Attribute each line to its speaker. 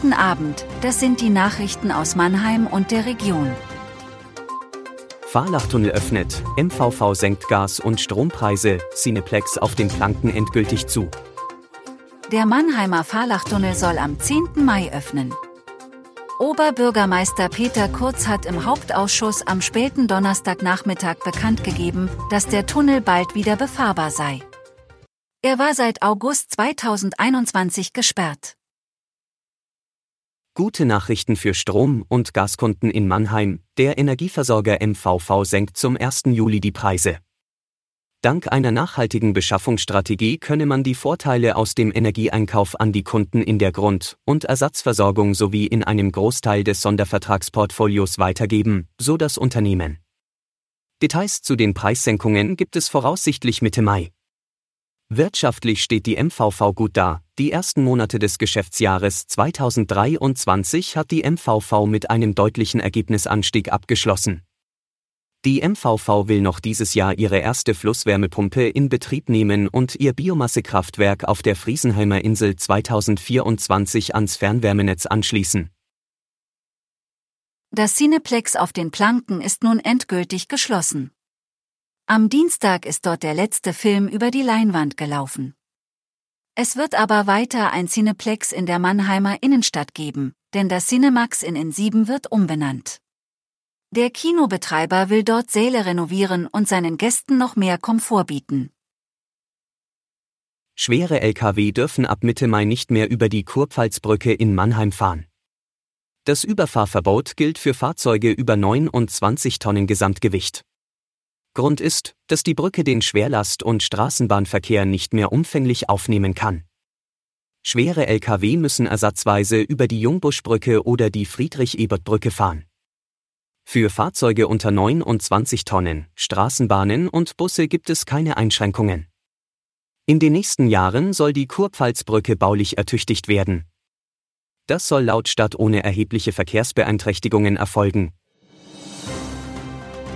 Speaker 1: Guten Abend, das sind die Nachrichten aus Mannheim und der Region.
Speaker 2: Fahrlachtunnel öffnet, MVV senkt Gas- und Strompreise, Cineplex auf den Planken endgültig zu.
Speaker 1: Der Mannheimer Fahrlachtunnel soll am 10. Mai öffnen. Oberbürgermeister Peter Kurz hat im Hauptausschuss am späten Donnerstagnachmittag bekannt gegeben, dass der Tunnel bald wieder befahrbar sei. Er war seit August 2021 gesperrt.
Speaker 2: Gute Nachrichten für Strom- und Gaskunden in Mannheim. Der Energieversorger MVV senkt zum 1. Juli die Preise. Dank einer nachhaltigen Beschaffungsstrategie könne man die Vorteile aus dem Energieeinkauf an die Kunden in der Grund- und Ersatzversorgung sowie in einem Großteil des Sondervertragsportfolios weitergeben, so das Unternehmen. Details zu den Preissenkungen gibt es voraussichtlich Mitte Mai. Wirtschaftlich steht die MVV gut da. Die ersten Monate des Geschäftsjahres 2023 hat die MVV mit einem deutlichen Ergebnisanstieg abgeschlossen. Die MVV will noch dieses Jahr ihre erste Flusswärmepumpe in Betrieb nehmen und ihr Biomassekraftwerk auf der Friesenheimer Insel 2024 ans Fernwärmenetz anschließen.
Speaker 1: Das Cineplex auf den Planken ist nun endgültig geschlossen. Am Dienstag ist dort der letzte Film über die Leinwand gelaufen. Es wird aber weiter ein Cineplex in der Mannheimer Innenstadt geben, denn das Cinemax in N7 wird umbenannt. Der Kinobetreiber will dort Säle renovieren und seinen Gästen noch mehr Komfort bieten.
Speaker 2: Schwere Lkw dürfen ab Mitte Mai nicht mehr über die Kurpfalzbrücke in Mannheim fahren. Das Überfahrverbot gilt für Fahrzeuge über 29 Tonnen Gesamtgewicht. Grund ist, dass die Brücke den Schwerlast- und Straßenbahnverkehr nicht mehr umfänglich aufnehmen kann. Schwere Lkw müssen ersatzweise über die Jungbuschbrücke oder die Friedrich-Ebert-Brücke fahren. Für Fahrzeuge unter 29 Tonnen, Straßenbahnen und Busse gibt es keine Einschränkungen. In den nächsten Jahren soll die Kurpfalzbrücke baulich ertüchtigt werden. Das soll laut Stadt ohne erhebliche Verkehrsbeeinträchtigungen erfolgen,